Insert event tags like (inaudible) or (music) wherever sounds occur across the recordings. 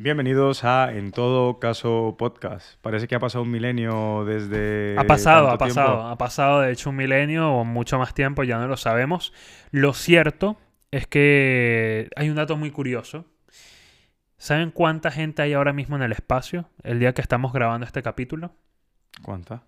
Bienvenidos a En todo caso podcast. Parece que ha pasado un milenio desde. Ha pasado, ha pasado, tiempo. ha pasado de hecho un milenio o mucho más tiempo, ya no lo sabemos. Lo cierto es que hay un dato muy curioso. ¿Saben cuánta gente hay ahora mismo en el espacio el día que estamos grabando este capítulo? ¿Cuánta?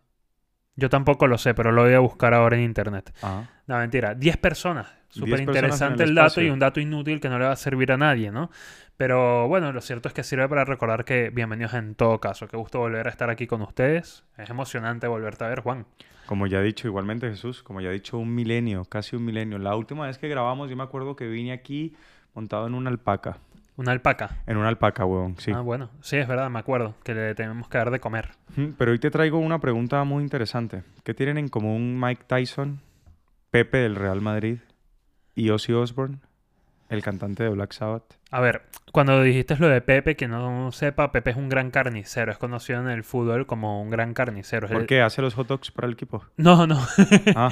Yo tampoco lo sé, pero lo voy a buscar ahora en internet. Ah. No, mentira. 10 personas. 10 Súper interesante el el dato y un dato inútil que no le va a servir a nadie, ¿no? Pero bueno, lo cierto es que sirve para recordar que bienvenidos en todo caso. Qué gusto volver a estar aquí con ustedes. Es emocionante volverte a ver, Juan. Como ya he dicho, igualmente Jesús, como ya he dicho, un milenio, casi un milenio. La última vez que grabamos, yo me acuerdo que vine aquí montado en una alpaca. Una alpaca. En una alpaca, huevón, sí. Ah, bueno. Sí, es verdad, me acuerdo. Que le tenemos que dar de comer. Pero hoy te traigo una pregunta muy interesante. ¿Qué tienen en común Mike Tyson, Pepe del Real Madrid y Ozzy Osbourne, el cantante de Black Sabbath? A ver, cuando dijiste lo de Pepe, que no sepa, Pepe es un gran carnicero. Es conocido en el fútbol como un gran carnicero. ¿Por qué? ¿Hace los hot dogs para el equipo? No, no. (laughs) Ah,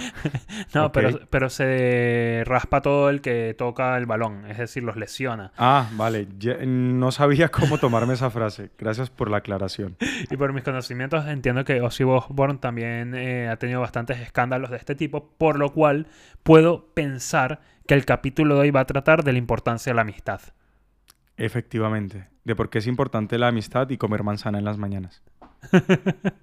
No, pero, pero se raspa todo el que toca el balón. Es decir, los lesiona. ah vale. No sabía cómo tomarme esa frase. Gracias por la aclaración. Y por mis conocimientos entiendo que Ozzy Osbourne también eh, ha tenido bastantes escándalos de este tipo, por lo cual puedo pensar que el capítulo de hoy va a tratar de la importancia de la amistad. Efectivamente. De por qué es importante la amistad y comer manzana en las mañanas. (laughs)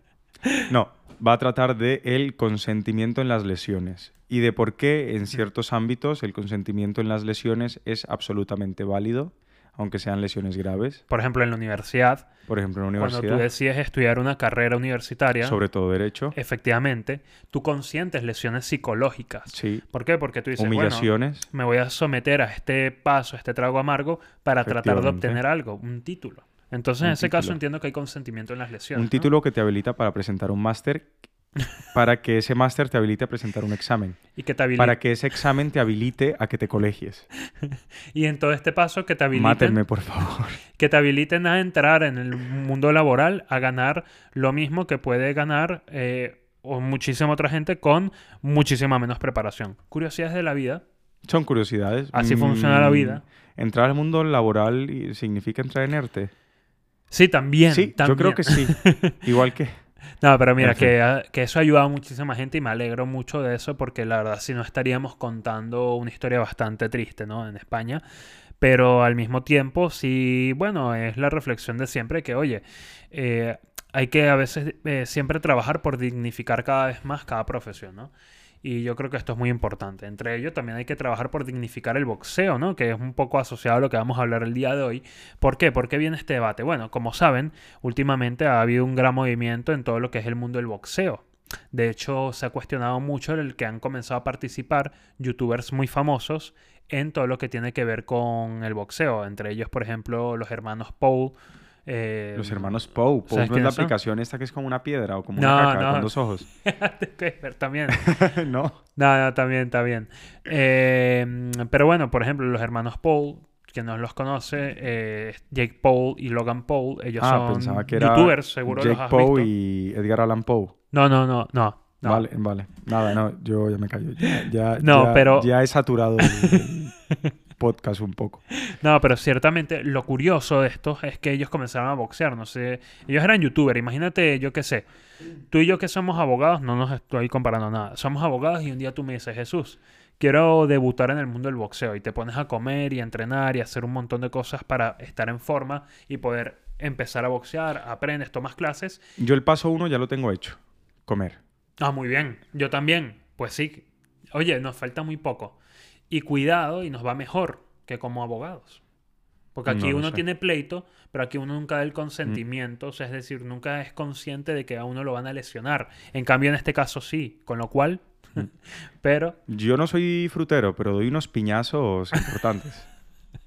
No, va a tratar de el consentimiento en las lesiones y de por qué en ciertos ámbitos el consentimiento en las lesiones es absolutamente válido, aunque sean lesiones graves. Por ejemplo, en la universidad, Por ejemplo, en la cuando tú universidad, decides estudiar una carrera universitaria, sobre todo derecho. efectivamente, tú consientes lesiones psicológicas. Sí, ¿Por qué? Porque tú dices, bueno, humillaciones. me voy a someter a este paso, a este trago amargo, para tratar de obtener algo, un título. Entonces, en ese caso entiendo que hay consentimiento en las lesiones. Un ¿no? título que te habilita para presentar un máster, para que ese máster te habilite a presentar un examen, Y que te habilite. para que ese examen te habilite a que te colegies. (laughs) Y en todo este paso que te habiliten, Mátenme, por favor. (laughs) que te habiliten a entrar en el mundo laboral, a ganar lo mismo que puede ganar eh, o muchísima otra gente con muchísima menos preparación. Curiosidades de la vida. Son curiosidades. Así funciona la Mm, vida. Entrar al mundo laboral significa entrar en ERTE. Sí, también. sí, yo creo que sí. (laughs) Igual que... No, pero mira, que, ah, que eso ha ayudado a muchísima gente y me alegro mucho de eso porque la verdad si no estaríamos contando una historia bastante triste, ¿no? En España. Pero al mismo tiempo, sí, bueno, es la reflexión de siempre que, oye, eh, hay que a veces eh, siempre trabajar por dignificar cada vez más cada profesión, ¿no? Y yo creo que esto es muy importante. Entre ellos también hay que trabajar por dignificar el boxeo, ¿no? Que es un poco asociado a lo que vamos a hablar el día de hoy. ¿Por qué? ¿Por qué viene este debate? Bueno, como saben, últimamente ha habido un gran movimiento en todo lo que es el mundo del boxeo. De hecho, se ha cuestionado mucho el que han comenzado a participar youtubers muy famosos en todo lo que tiene que ver con el boxeo. Entre ellos, por ejemplo, los hermanos Paul. Eh, Los hermanos Poe. Poe ¿sabes no es la son? aplicación esta que es como una piedra o como No, una caca no. con dos ojos. (laughs) también. (laughs) no. No, no, también, está bien. Eh, pero bueno, por ejemplo, los hermanos Paul, que no los conoce, eh, Jake Paul y Logan Paul, ellos Ah, son pensaba que era youtubers, seguro los Jake has Poe visto. y Edgar Allan Poe. No, no, no, no. no. Vale, vale. Nada, no, yo ya me callo. Ya, ya- No, ya- pero- Ya he saturado el, el (laughs) podcast un poco. No, pero ciertamente lo curioso de esto es que ellos comenzaron a boxear, no sé, ellos eran youtubers, imagínate, yo qué sé, tú y yo que somos abogados, no nos estoy comparando nada, somos abogados y un día tú me dices, Jesús, quiero debutar en el mundo del boxeo y te pones a comer y a entrenar y a hacer un montón de cosas para estar en forma y poder empezar a boxear, aprendes, tomas clases. Yo el paso uno ya lo tengo hecho. Comer. Ah, muy bien, yo también, pues sí, oye, nos falta muy poco. Y cuidado y nos va mejor que como abogados. Porque aquí No uno sé. tiene pleito, pero aquí uno nunca da el consentimiento, o sea, es decir, nunca es consciente de que a uno lo van a lesionar. En cambio, en este caso sí, con lo cual, (laughs) pero Yo no soy frutero, pero doy unos piñazos importantes.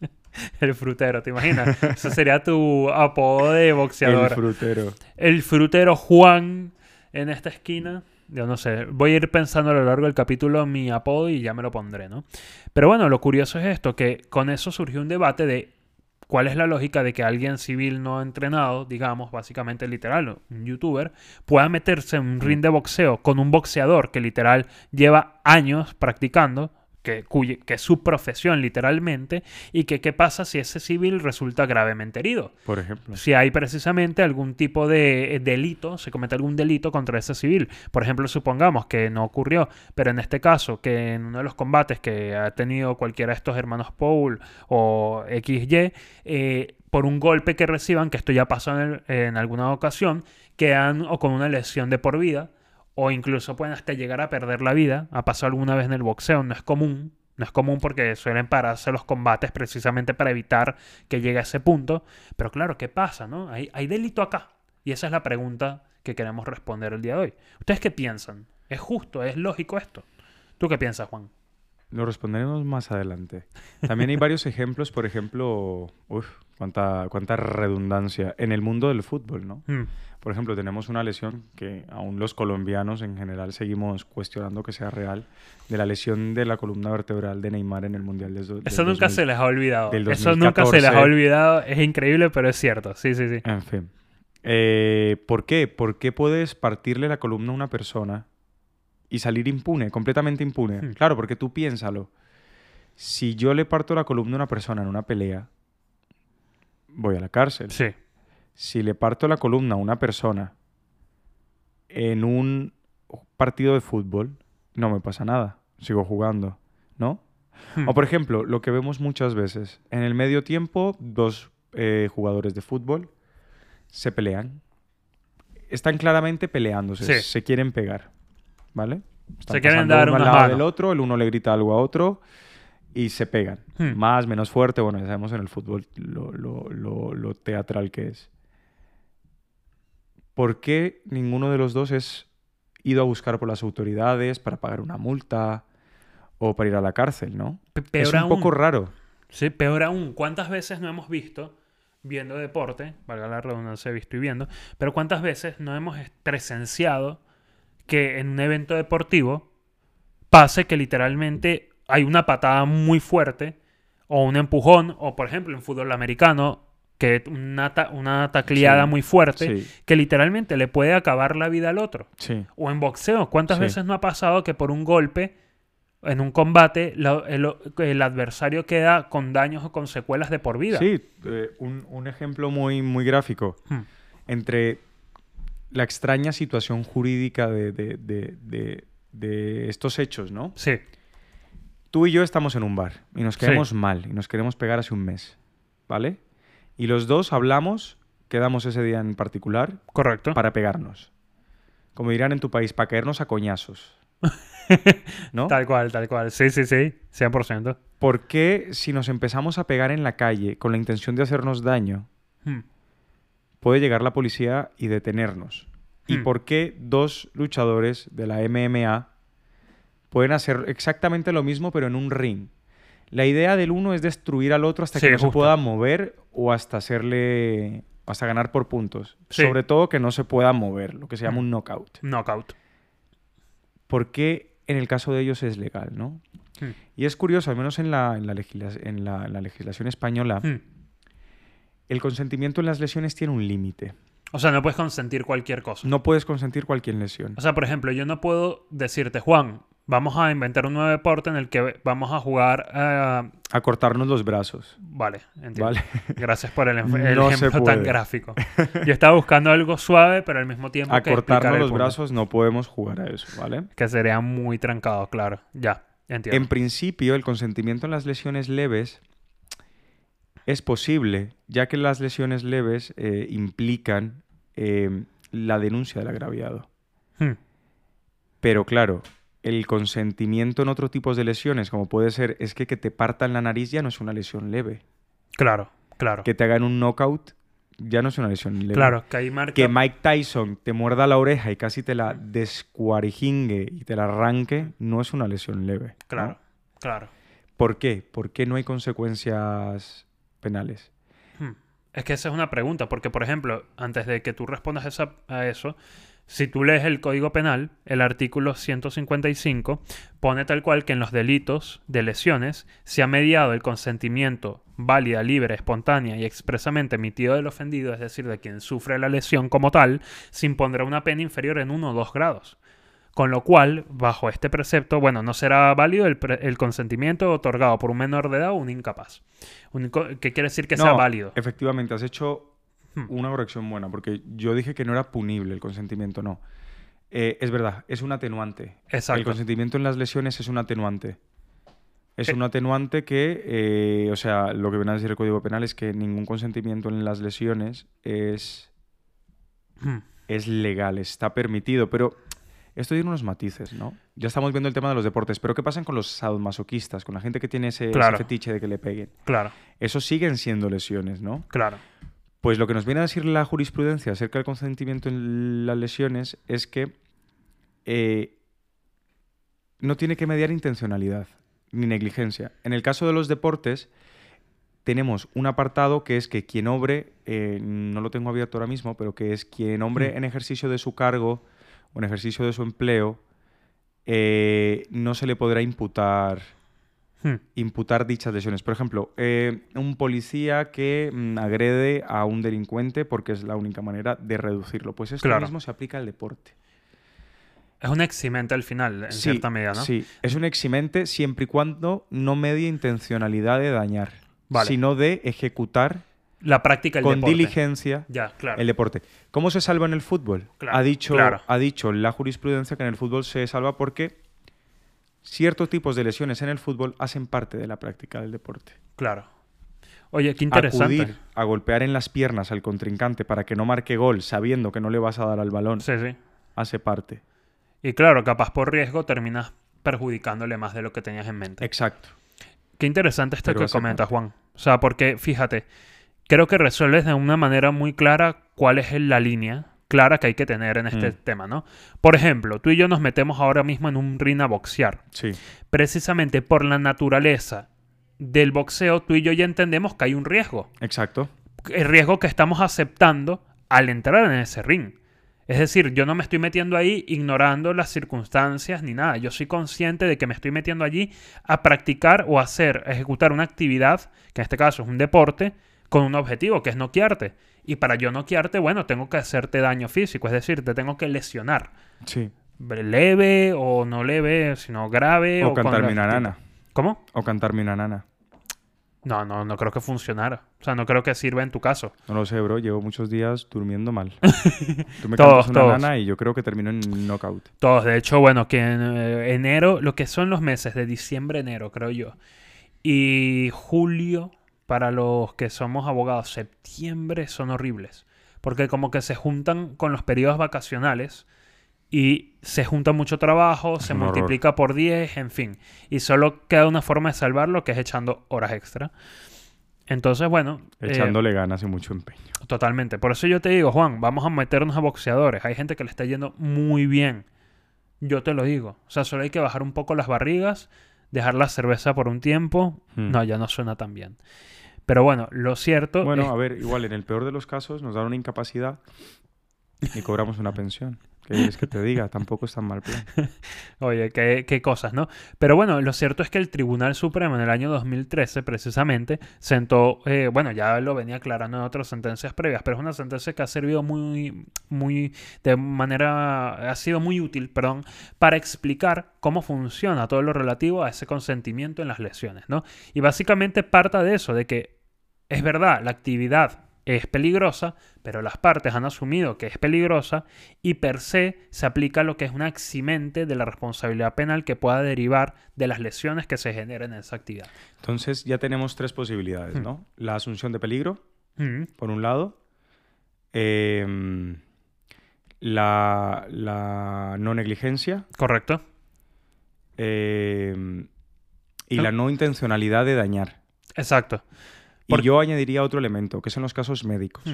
(laughs) el frutero, ¿te imaginas? Ese sería tu apodo de el boxeador. frutero. el frutero Juan en esta esquina. Yo no sé, voy a ir pensando a lo largo del capítulo mi apodo y ya me lo pondré, ¿no? Pero bueno, lo curioso es esto, que con eso surgió un debate de cuál es la lógica de que alguien civil no entrenado, digamos, básicamente literal, un youtuber, pueda meterse en un ring de boxeo con un boxeador que literal lleva años practicando, que que, cuye- que es su profesión literalmente, y que qué pasa si ese civil resulta gravemente herido. Por ejemplo. Si hay precisamente algún tipo de eh, delito, se comete algún delito contra ese civil. Por ejemplo, supongamos que no ocurrió, pero en este caso, que en uno de los combates que ha tenido cualquiera de estos hermanos Paul o XY, eh, por un golpe que reciban, que esto ya pasó en, el- en alguna ocasión, quedan o con una lesión de por vida, o incluso pueden hasta llegar a perder la vida. Ha pasado alguna vez en el boxeo, no es común. No es común porque suelen pararse los combates precisamente para evitar que llegue a ese punto. Pero claro, ¿qué pasa? No? ¿Hay, hay delito acá? Y esa es la pregunta que queremos responder el día de hoy. ¿Ustedes qué piensan? ¿Es justo? ¿Es lógico esto? ¿Tú qué piensas, Juan? Lo responderemos más adelante. También hay (laughs) varios ejemplos, por ejemplo, uf, cuánta, cuánta redundancia en el mundo del fútbol, ¿no? Hmm, Por ejemplo, tenemos una lesión que aún los colombianos en general seguimos cuestionando que sea real, de la lesión de la columna vertebral de Neymar en el Mundial de del Eso nunca 2000. se les ha olvidado. Eso nunca se les ha 2014. olvidado. Es increíble, pero es cierto. Sí, sí, sí. En fin. Eh, ¿Por qué? ¿Por qué puedes partirle la columna a una persona y salir impune, completamente impune? Hmm. Claro, porque tú piénsalo. Si yo le parto la columna a una persona en una pelea, voy a la cárcel. Sí. Si le parto la columna a una persona en un partido de fútbol, no me pasa nada. Sigo jugando, ¿no? Hmm, O por ejemplo, lo que vemos muchas veces, en el medio tiempo, dos eh, jugadores de fútbol se pelean. Están claramente peleándose, Sí. se quieren pegar, ¿vale? Están Se quieren dar lado manos. del otro, el uno le grita algo a otro y se pegan. Hmm. Más, menos fuerte, bueno, ya sabemos en el fútbol lo, lo- lo- lo teatral que es. ¿Por qué ninguno de los dos es ido a buscar por las autoridades para pagar una multa o para ir a la cárcel, no? Pe- es peor un aún. poco raro. Sí, peor aún, ¿cuántas veces no hemos visto, viendo deporte, valga la redundancia, visto y viendo, pero cuántas veces no hemos presenciado que en un evento deportivo pase que literalmente hay una patada muy fuerte o un empujón, o por ejemplo en fútbol americano, que una, ta- una tacleada Sí, muy fuerte, Sí, que literalmente le puede acabar la vida al otro. sí. O en boxeo, ¿cuántas veces no ha pasado que por un golpe en un combate la- el, el adversario queda con daños o con secuelas de por vida? Sí, eh, un, un ejemplo muy, muy gráfico. Hmm. Entre la extraña situación jurídica de, de- de- de- estos hechos, ¿no? Sí, Tú y yo estamos en un bar y nos Sí. queremos mal y nos queremos pegar hace un mes, ¿vale? Y los dos hablamos, quedamos ese día en particular correcto. para pegarnos. Como dirán en tu país, para caernos a coñazos. (laughs) ¿No? Tal cual, tal cual. Sí, sí, sí, 100%. ¿Por qué si nos empezamos a pegar en la calle con la intención de hacernos daño, Hmm. puede llegar la policía y detenernos? ¿Y Hmm. por qué dos luchadores de la MMA pueden hacer exactamente lo mismo pero en un ring? La idea del uno es destruir al otro hasta Sí, que no se pueda mover o hasta hacerle hasta ganar por puntos. Sí. Sobre todo que no se pueda mover, lo que se llama un knockout. Knockout. ¿Por qué en el caso de ellos es legal, no? Hmm. Y es curioso, al menos en la, en la, legisla- en la- en la legislación española, Hmm. el consentimiento en las lesiones tiene un límite. O sea, no puedes consentir cualquier cosa. No puedes consentir cualquier lesión. O sea, por ejemplo, yo no puedo decirte, Juan, vamos a inventar un nuevo deporte en el que vamos a jugar... eh, A cortarnos los brazos. Vale, entiendo. ¿Vale? Gracias por el, (laughs) No ejemplo tan gráfico. (laughs) Yo estaba buscando algo suave, pero al mismo tiempo A que cortarnos los punto. brazos no podemos jugar a eso, ¿vale? Que sería muy trancado, claro. Ya, entiendo. En principio, el consentimiento en las lesiones leves es posible, ya que las lesiones leves eh, implican eh, la denuncia del agraviado. Hmm, Pero claro, el consentimiento en otros tipos de lesiones, como puede ser, es que que te partan la nariz ya no es una lesión leve. Claro, claro. Que te hagan un knockout ya no es una lesión leve. Claro, que ahí marca... Que Mike Tyson te muerda la oreja y casi te la descuarijingue y te la arranque, no es una lesión leve. ¿no? Claro, claro. ¿Por qué? ¿Por qué no hay consecuencias penales? Hmm. Es que esa es una pregunta, porque por ejemplo, antes de que tú respondas esa- a eso, si tú lees el Código Penal, el artículo 155 pone tal cual que en los delitos de lesiones se ha mediado el consentimiento válida, libre, espontánea y expresamente emitido del ofendido, es decir, de quien sufre la lesión como tal, se impondrá una pena inferior en uno o dos grados. Con lo cual, bajo este precepto, bueno, no será válido el, consentimiento otorgado por un menor de edad o un incapaz. Que quiere decir que sea válido. Efectivamente, has hecho Hmm. una corrección buena, porque yo dije que no era punible el consentimiento, no. Eh, es verdad, es un atenuante. Exacto. El consentimiento en las lesiones es un atenuante. Es Eh. un atenuante que, eh, o sea, lo que viene a decir el Código Penal es que ningún consentimiento en las lesiones es, Hmm. es legal, está permitido, pero esto tiene unos matices, ¿no? Ya estamos viendo el tema de los deportes, pero ¿qué pasa con los sadomasoquistas, con la gente que tiene ese, ese Claro. fetiche de que le peguen? Claro, Esos siguen siendo lesiones, ¿no? claro. Pues lo que nos viene a decir la jurisprudencia acerca del consentimiento en las lesiones es que eh, no tiene que mediar intencionalidad ni negligencia. En el caso de los deportes, tenemos un apartado que es que quien obre, eh, no lo tengo abierto ahora mismo, pero que es quien obre Mm. en ejercicio de su cargo o en ejercicio de su empleo, eh, no se le podrá imputar Hmm. imputar dichas lesiones. Por ejemplo, eh, un policía que mm, agrede a un delincuente porque es la única manera de reducirlo. Pues esto Claro. mismo se aplica al deporte. Es un eximente al final, en Sí, cierta medida, ¿no? Sí, es un eximente siempre y cuando no medie intencionalidad de dañar, Vale. sino de ejecutar La práctica con deporte. diligencia Ya, claro. el deporte. ¿Cómo se salva en el fútbol? Claro, ha, dicho, claro. ha dicho la jurisprudencia que en el fútbol se salva porque ciertos tipos de lesiones en el fútbol hacen parte de la práctica del deporte. Claro. Oye, qué interesante. acudir a golpear en las piernas al contrincante para que no marque gol sabiendo que no le vas a dar al balón Sí, sí. hace parte. Y claro, capaz por riesgo terminas perjudicándole más de lo que tenías en mente. Exacto. Qué interesante esto Pero que hace comenta parte. Juan. O sea, porque fíjate, creo que resuelves de una manera muy clara cuál es la línea clara que hay que tener en este Mm. tema, ¿no? Por ejemplo, tú y yo nos metemos ahora mismo en un ring a boxear. Sí. Precisamente por la naturaleza del boxeo, tú y yo ya entendemos que hay un riesgo. Exacto. el riesgo que estamos aceptando al entrar en ese ring. Es decir, yo no me estoy metiendo ahí ignorando las circunstancias ni nada. Yo soy consciente de que me estoy metiendo allí a practicar o hacer, a ejecutar una actividad, que en este caso es un deporte, con un objetivo, que es noquearte. Y para yo noquearte, bueno, tengo que hacerte daño físico, es decir, te tengo que lesionar. Sí. Leve o no leve, sino grave. O con cantarme una la- nana. ¿Cómo? O cantarme una nana. No, no, no creo que funcionara. O sea, no creo que sirva en tu caso. No lo sé, bro. Llevo muchos días durmiendo mal. (laughs) Tú me Todos, cantas una todos. nana y yo creo que termino en knockout. Todos, de hecho, bueno, que en eh, enero, lo que son los meses de diciembre, enero, creo yo. Y julio, para los que somos abogados, septiembre son horribles. Porque como que se juntan con los periodos vacacionales y se junta mucho trabajo, se horror. multiplica por 10, en fin. Y solo queda una forma de salvarlo, que es echando horas extra. Entonces, bueno, eh, Echándole ganas y mucho empeño. Totalmente. Por eso yo te digo, Juan, vamos a meternos a boxeadores. Hay gente que le está yendo muy bien. Yo te lo digo. O sea, solo hay que bajar un poco las barrigas, dejar la cerveza por un tiempo. Hmm. No, ya no suena tan bien. Pero bueno, lo cierto Bueno, es- a ver, igual en el peor de los casos nos dan una incapacidad y cobramos una pensión. ¿Qué es que te diga? Tampoco es tan mal plan. (laughs) Oye, qué, qué cosas, ¿no? Pero bueno, lo cierto es que el Tribunal Supremo en el año 2013, precisamente, sentó, eh, bueno, ya lo venía aclarando en otras sentencias previas, pero es una sentencia que ha servido muy, muy, de manera, ha sido muy útil, perdón, para explicar cómo funciona todo lo relativo a ese consentimiento en las lesiones, ¿no? Y básicamente parta de eso, de que es verdad, la actividad es peligrosa, pero las partes han asumido que es peligrosa y per se se aplica lo que es una eximente de la responsabilidad penal que pueda derivar de las lesiones que se generen en esa actividad. Entonces ya tenemos tres posibilidades, Hmm. ¿no? La asunción de peligro, Mm, por un lado. em, la, la no negligencia. Correcto. em, y Ah. la no intencionalidad de dañar. Exacto. Y Por- yo añadiría otro elemento, que son los casos médicos. Mm,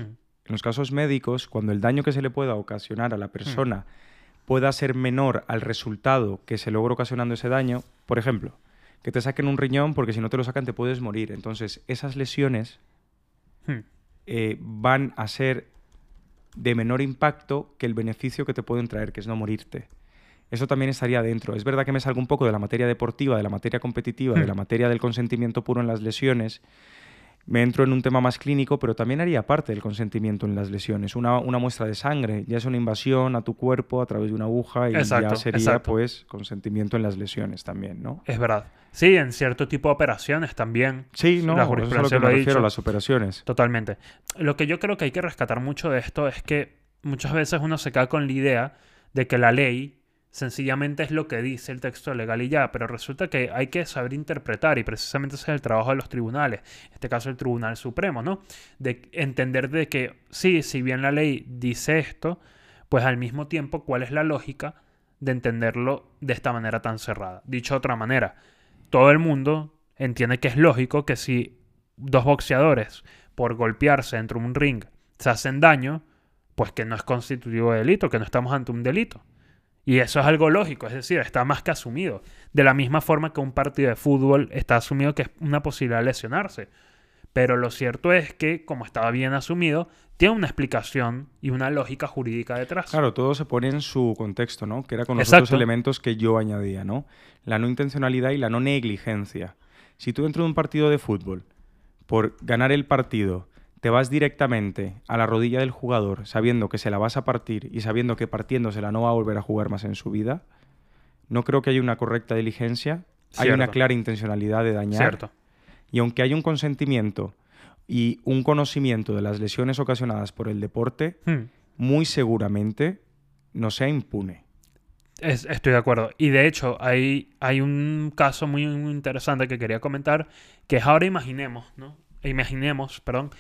En los casos médicos, cuando el daño que se le pueda ocasionar a la persona pueda ser menor al resultado que se logra ocasionando ese daño, por ejemplo, que te saquen un riñón porque si no te lo sacan te puedes morir. Entonces, esas lesiones mm. eh, van a ser de menor impacto que el beneficio que te pueden traer, que es no morirte. Eso también estaría dentro. Es verdad que me salgo un poco de la materia deportiva, de la materia competitiva, de Hmm. la materia del consentimiento puro en las lesiones, me entro en un tema más clínico, pero también haría parte del consentimiento en las lesiones. Una, una muestra de sangre, ya es una invasión a tu cuerpo a través de una aguja y Exacto, ya sería exacto. pues consentimiento en las lesiones también, ¿no? Es verdad. Sí, en cierto tipo de operaciones también. Sí, no, La eso es a lo que me refiero, las operaciones. Totalmente. Lo que yo creo que hay que rescatar mucho de esto es que muchas veces uno se queda con la idea de que la ley sencillamente es lo que dice el texto legal y ya, pero resulta que hay que saber interpretar y precisamente ese es el trabajo de los tribunales, en este caso el Tribunal Supremo, ¿no? De entender de que sí, si bien la ley dice esto, pues al mismo tiempo cuál es la lógica de entenderlo de esta manera tan cerrada. Dicho de otra manera, todo el mundo entiende que es lógico que si dos boxeadores por golpearse dentro de un ring se hacen daño, pues que no es constitutivo de delito, que no estamos ante un delito. Y eso es algo lógico, es decir, está más que asumido. De la misma forma que un partido de fútbol está asumido que es una posibilidad de lesionarse. Pero lo cierto es que, como estaba bien asumido, tiene una explicación y una lógica jurídica detrás. Claro, todo se pone en su contexto, ¿no? Que era con los Exacto. otros elementos que yo añadía, ¿no? La no intencionalidad y la no negligencia. Si tú dentro de un partido de fútbol, por ganar el partido, te vas directamente a la rodilla del jugador sabiendo que se la vas a partir y sabiendo que partiéndosela no va a volver a jugar más en su vida, no creo que haya una correcta diligencia. Hay una clara intencionalidad de dañar. Cierto. Y aunque haya un consentimiento y un conocimiento de las lesiones ocasionadas por el deporte, Hmm. muy seguramente no sea impune. Es- estoy de acuerdo. Y de hecho, hay, hay un caso muy, muy interesante que quería comentar, que es ahora imaginemos, ¿no? Imaginemos, perdón,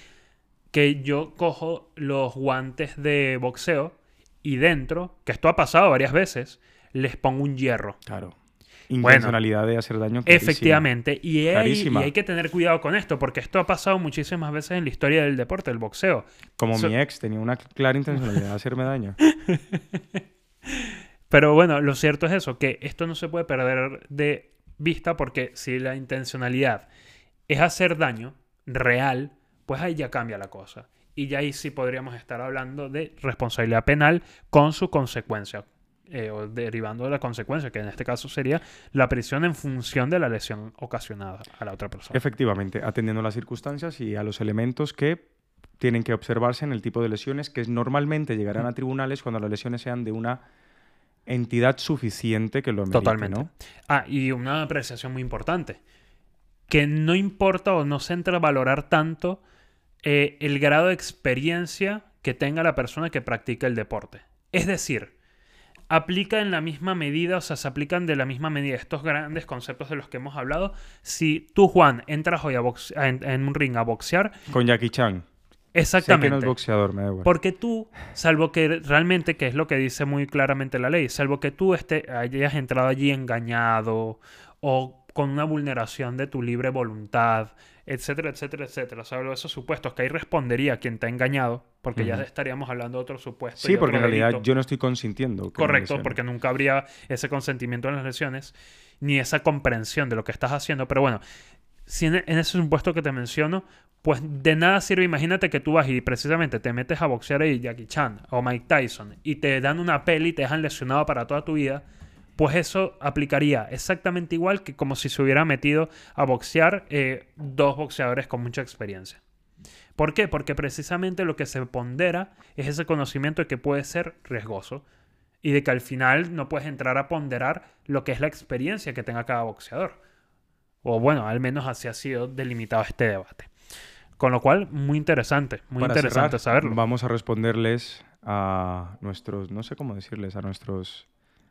que yo cojo los guantes de boxeo y dentro, que esto ha pasado varias veces, les pongo un hierro. Claro. Intencionalidad de hacer daño. clarísima. Efectivamente. Y hay, y hay que tener cuidado con esto, porque esto ha pasado muchísimas veces en la historia del deporte, del boxeo. Como So- mi ex tenía una clara intencionalidad de hacerme daño. (laughs) Pero bueno, lo cierto es eso, que esto no se puede perder de vista porque si la intencionalidad es hacer daño real, pues ahí ya cambia la cosa. Y ya ahí sí podríamos estar hablando de responsabilidad penal con su consecuencia, eh, o derivando de la consecuencia, que en este caso sería la prisión en función de la lesión ocasionada a la otra persona. Efectivamente, atendiendo a las circunstancias y a los elementos que tienen que observarse en el tipo de lesiones que normalmente llegarán a tribunales cuando las lesiones sean de una entidad suficiente que lo amerite, Totalmente. ¿no? Ah, y una apreciación muy importante. Que no importa o no se entra a valorar tanto eh, el grado de experiencia que tenga la persona que practica el deporte. Es decir, aplica en la misma medida, o sea, se aplican de la misma medida estos grandes conceptos de los que hemos hablado. Si tú, Juan, entras hoy a boxe- a- en, en un ring a boxear, Con Jackie Chan. Sé que exactamente. no es boxeador, me da igual. Porque tú, salvo que realmente, que es lo que dice muy claramente la ley, salvo que tú este, hayas entrado allí engañado o con una vulneración de tu libre voluntad, etcétera, etcétera, etcétera. Salvo esos supuestos que ahí respondería quien te ha engañado, porque ya estaríamos hablando de otro supuesto. Sí, porque en realidad delito. yo no estoy consintiendo. Correcto, porque nunca habría ese consentimiento en las lesiones, ni esa comprensión de lo que estás haciendo. Pero bueno, si en, en ese supuesto que te menciono, pues de nada sirve. Imagínate que tú vas y precisamente te metes a boxear ahí Jackie Chan o Mike Tyson y te dan una peli y te dejan lesionado para toda tu vida. Pues eso aplicaría exactamente igual que como si se hubiera metido a boxear eh, dos boxeadores con mucha experiencia. ¿Por qué? Porque precisamente lo que se pondera es ese conocimiento de que puede ser riesgoso y de que al final no puedes entrar a ponderar lo que es la experiencia que tenga cada boxeador. O bueno, al menos así ha sido delimitado este debate. Con lo cual, muy interesante, muy Para interesante cerrar, saberlo. Vamos a responderles a nuestros, no sé cómo decirles, a nuestros,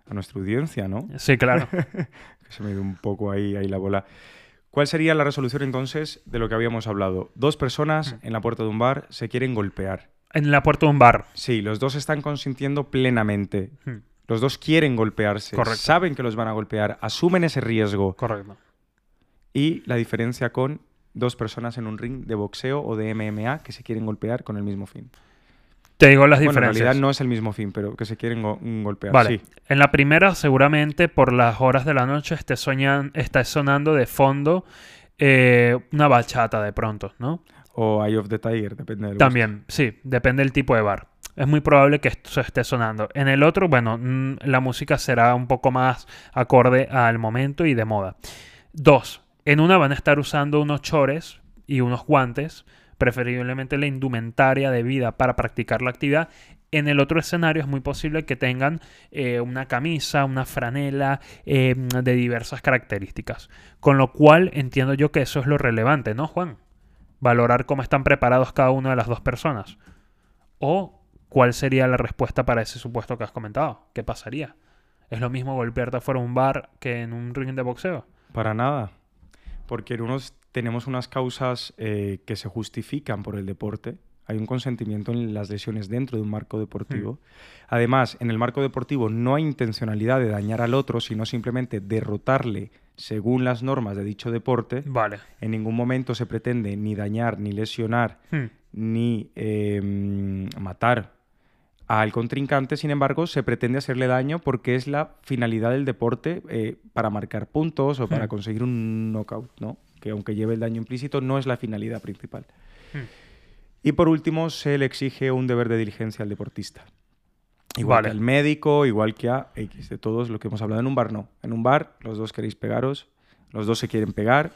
a nuestra audiencia, ¿no? Sí, claro. (laughs) se me dio un poco ahí, ahí la bola. ¿Cuál sería la resolución entonces de lo que habíamos hablado? Dos personas en la puerta de un bar se quieren golpear. en la puerta de un bar. Sí, los dos están consintiendo plenamente. Hmm, Los dos quieren golpearse, Correcto. saben que los van a golpear, asumen ese riesgo. Correcto. Y la diferencia con dos personas en un ring de boxeo o de MMA que se quieren golpear con el mismo fin. Te digo las Bueno, en diferencias. realidad no es el mismo fin, pero que se quieren go- golpear. Vale. Sí. En la primera, seguramente por las horas de la noche esté soñan- está sonando de fondo eh, una bachata de pronto, ¿no? O Eye of the Tiger, depende del gusto. También, sí, depende del tipo de bar. Es muy probable que esto esté sonando. En el otro, bueno, mm, la música será un poco más acorde al momento y de moda. Dos, en una van a estar usando unos chores y unos guantes, preferiblemente la indumentaria debida para practicar la actividad. En el otro escenario es muy posible que tengan eh, una camisa, una franela eh, de diversas características. Con lo cual entiendo yo que eso es lo relevante, ¿no, Juan? Valorar cómo están preparados cada una de las dos personas. O cuál sería la respuesta para ese supuesto que has comentado. ¿Qué pasaría? ¿Es lo mismo golpearte fuera de un bar que en un ring de boxeo? Para nada. Porque en unos tenemos unas causas eh, que se justifican por el deporte. Hay un consentimiento en las lesiones dentro de un marco deportivo. Además, en el marco deportivo no hay intencionalidad de dañar al otro, sino simplemente derrotarle según las normas de dicho deporte. Vale. En ningún momento se pretende ni dañar, ni lesionar, Hmm. ni em, matar al contrincante, sin embargo, se pretende hacerle daño porque es la finalidad del deporte eh, para marcar puntos o para Hmm. conseguir un knockout, ¿no? Que aunque lleve el daño implícito, no es la finalidad principal. Hmm. Y por último, se le exige un deber de diligencia al deportista. Igual Vale. que al médico, igual que a X, de todos lo que hemos hablado en un bar, no. En un bar, los dos queréis pegaros, los dos se quieren pegar,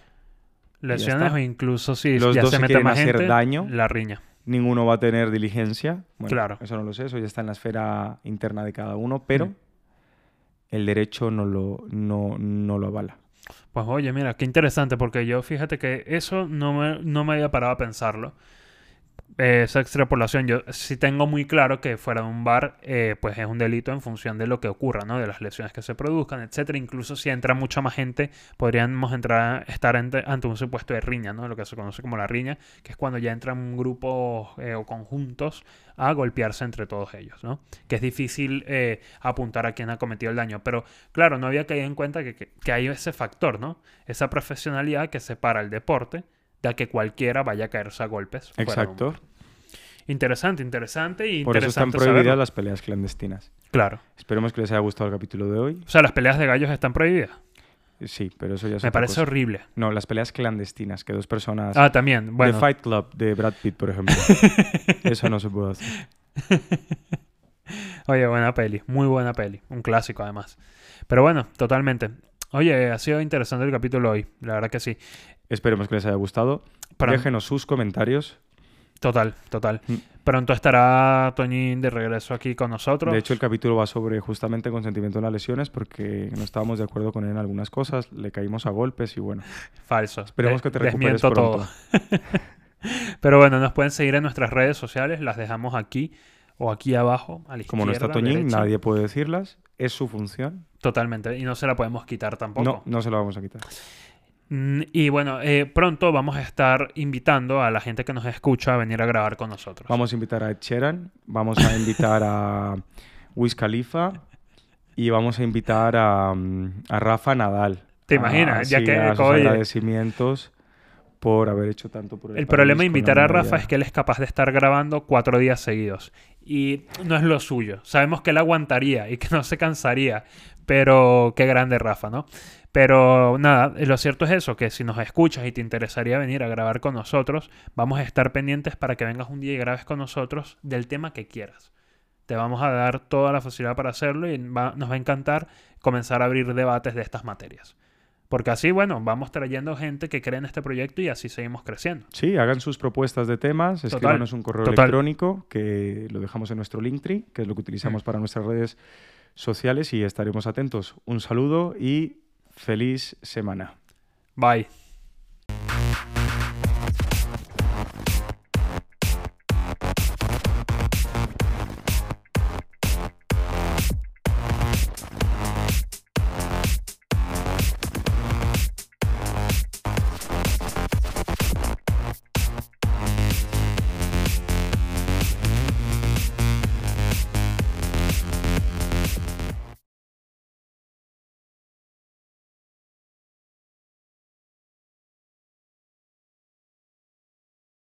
Lesiones o incluso si Los ya dos se se mete quieren más hacer gente, daño. la riña. ninguno va a tener diligencia. Bueno, Claro. Eso no lo sé, eso ya está en la esfera interna de cada uno, pero Mm. el derecho no lo, no, no lo avala. Pues oye, mira, qué interesante, porque yo fíjate que eso no me, no me había parado a pensarlo. Esa extrapolación, yo sí tengo muy claro que fuera de un bar, eh, pues es un delito en función de lo que ocurra, ¿no? De las lesiones que se produzcan, etcétera. Incluso si entra mucha más gente, podríamos entrar, estar ante, ante un supuesto de riña, ¿no? Lo que se conoce como la riña, que es cuando ya entran un grupo eh, o conjuntos a golpearse entre todos ellos, ¿no? Que es difícil eh, apuntar a quién ha cometido el daño. Pero claro, no había caído en cuenta que, que, que hay ese factor, ¿no? Esa profesionalidad que separa el deporte de que cualquiera vaya a caerse a golpes. Exacto. Interesante, interesante y Por eso están prohibidas saberlo. las peleas clandestinas. Claro. Esperemos que les haya gustado el capítulo de hoy. O sea, las peleas de gallos están prohibidas. Sí, pero eso ya es Me parece cosa. horrible. No, las peleas clandestinas, que dos personas... Ah, también. Bueno, The Fight Club de Brad Pitt, por ejemplo. (laughs) eso no se puede hacer. (laughs) oye, buena peli. Muy buena peli. Un clásico, además. Pero bueno, totalmente. Oye, ha sido interesante el capítulo hoy. La verdad que sí. Esperemos que les haya gustado. Para- Déjenos sus comentarios. Total, total. Mm. Pronto estará Toñín de regreso aquí con nosotros. De hecho, el capítulo va sobre justamente consentimiento en las lesiones porque no estábamos de acuerdo con él en algunas cosas, le caímos a golpes y bueno, Falso. esperemos que te recuperes pronto. todo. (laughs) Pero bueno, nos pueden seguir en nuestras redes sociales. Las dejamos aquí o aquí abajo, a la Como no está Toñín, derecha. nadie puede decirlas, es su función. Totalmente. Y no se la podemos quitar tampoco. No, no se lo vamos a quitar. Mm, Y bueno, eh, pronto vamos a estar invitando a la gente que nos escucha a venir a grabar con nosotros. Vamos a invitar a Ed Sheeran, vamos a invitar a Wiz Khalifa y vamos a invitar a, mm, a Rafa Nadal. ¿Te A- imaginas? Ya sí, que, a sus agradecimientos por haber hecho tanto por el El problema de invitar a Rafa es que él es capaz de estar grabando cuatro días seguidos. Y no es lo suyo. Sabemos que él aguantaría y que no se cansaría. Pero qué grande Rafa, ¿no? Pero nada, lo cierto es eso, que si nos escuchas y te interesaría venir a grabar con nosotros, vamos a estar pendientes para que vengas un día y grabes con nosotros del tema que quieras. Te vamos a dar toda la facilidad para hacerlo y va- nos va a encantar comenzar a abrir debates de estas materias. Porque así, bueno, vamos trayendo gente que cree en este proyecto y así seguimos creciendo. Sí, hagan sus propuestas de temas, Total, escríbanos un correo total. electrónico que lo dejamos en nuestro Linktree, que es lo que utilizamos Mm. para nuestras redes sociales y estaremos atentos. Un saludo y feliz semana. Bye.